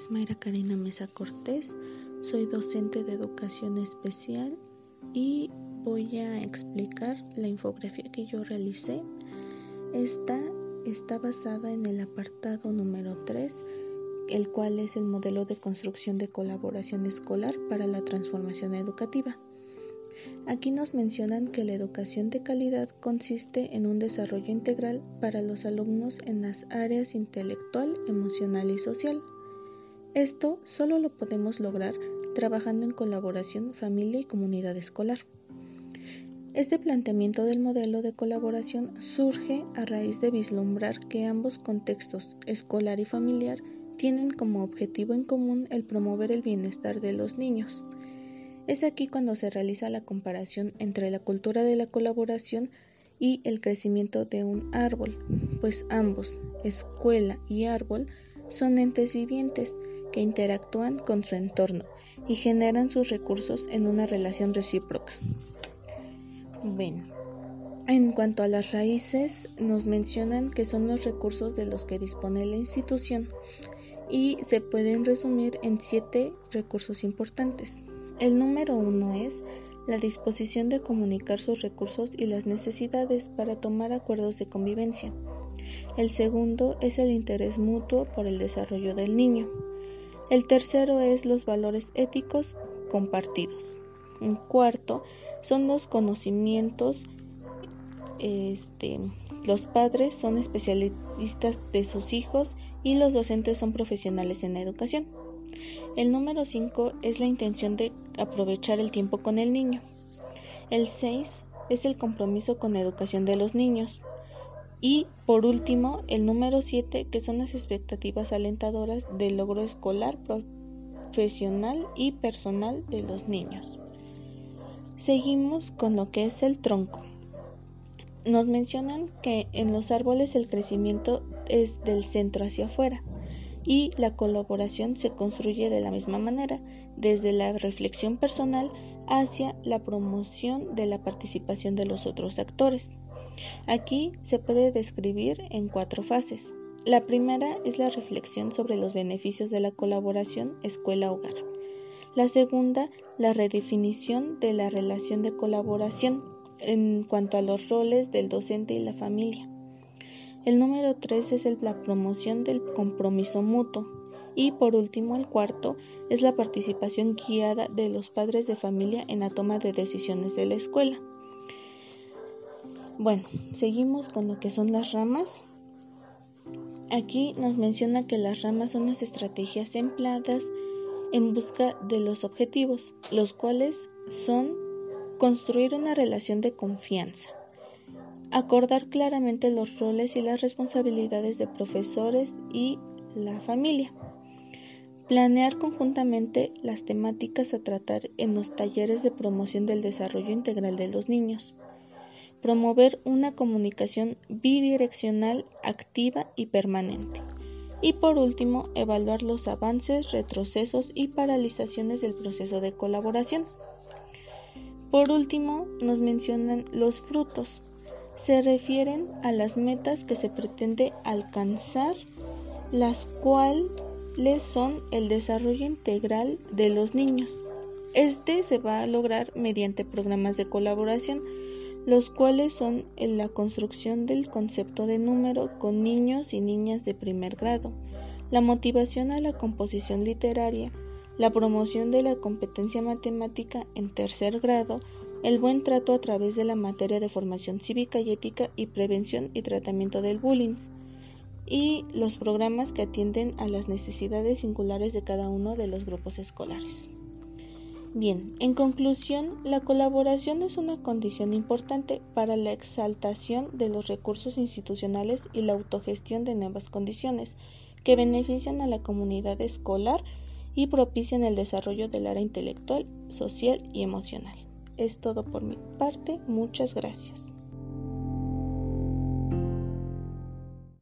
es Mayra Karina Mesa Cortés, soy docente de educación especial y voy a explicar la infografía que yo realicé. Esta está basada en el apartado número 3, el cual es el modelo de construcción de colaboración escolar para la transformación educativa. Aquí nos mencionan que la educación de calidad consiste en un desarrollo integral para los alumnos en las áreas intelectual, emocional y social. Esto solo lo podemos lograr trabajando en colaboración familia y comunidad escolar. Este planteamiento del modelo de colaboración surge a raíz de vislumbrar que ambos contextos, escolar y familiar, tienen como objetivo en común el promover el bienestar de los niños. Es aquí cuando se realiza la comparación entre la cultura de la colaboración y el crecimiento de un árbol, pues ambos, escuela y árbol, son entes vivientes que interactúan con su entorno y generan sus recursos en una relación recíproca. Bueno, en cuanto a las raíces, nos mencionan que son los recursos de los que dispone la institución y se pueden resumir en siete recursos importantes. El número uno es la disposición de comunicar sus recursos y las necesidades para tomar acuerdos de convivencia. El segundo es el interés mutuo por el desarrollo del niño. El tercero es los valores éticos compartidos. El cuarto son los conocimientos. Este, los padres son especialistas de sus hijos y los docentes son profesionales en la educación. El número 5 es la intención de aprovechar el tiempo con el niño. El 6 es el compromiso con la educación de los niños. Y por último, el número 7, que son las expectativas alentadoras del logro escolar, profesional y personal de los niños. Seguimos con lo que es el tronco. Nos mencionan que en los árboles el crecimiento es del centro hacia afuera y la colaboración se construye de la misma manera, desde la reflexión personal hacia la promoción de la participación de los otros actores. Aquí se puede describir en cuatro fases. La primera es la reflexión sobre los beneficios de la colaboración escuela-hogar. La segunda, la redefinición de la relación de colaboración en cuanto a los roles del docente y la familia. El número 3 es la promoción del compromiso mutuo. Y por último, el cuarto es la participación guiada de los padres de familia en la toma de decisiones de la escuela. Bueno, seguimos con lo que son las ramas. Aquí nos menciona que las ramas son las estrategias empleadas en busca de los objetivos, los cuales son construir una relación de confianza, acordar claramente los roles y las responsabilidades de profesores y la familia, planear conjuntamente las temáticas a tratar en los talleres de promoción del desarrollo integral de los niños, promover una comunicación bidireccional activa y permanente. Y por último, evaluar los avances, retrocesos y paralizaciones del proceso de colaboración. Por último, nos mencionan los frutos, se refieren a las metas que se pretende alcanzar, las cuales son el desarrollo integral de los niños. Este se va a lograr mediante programas de colaboración, los cuales son la construcción del concepto de número con niños y niñas de primer grado, la motivación a la composición literaria, la promoción de la competencia matemática en tercer grado, el buen trato a través de la materia de formación cívica y ética y prevención y tratamiento del bullying, y los programas que atienden a las necesidades singulares de cada uno de los grupos escolares. Bien, en conclusión, la colaboración es una condición importante para la exaltación de los recursos institucionales y la autogestión de nuevas condiciones que benefician a la comunidad escolar y propician el desarrollo del área intelectual, social y emocional. Es todo por mi parte. Muchas gracias.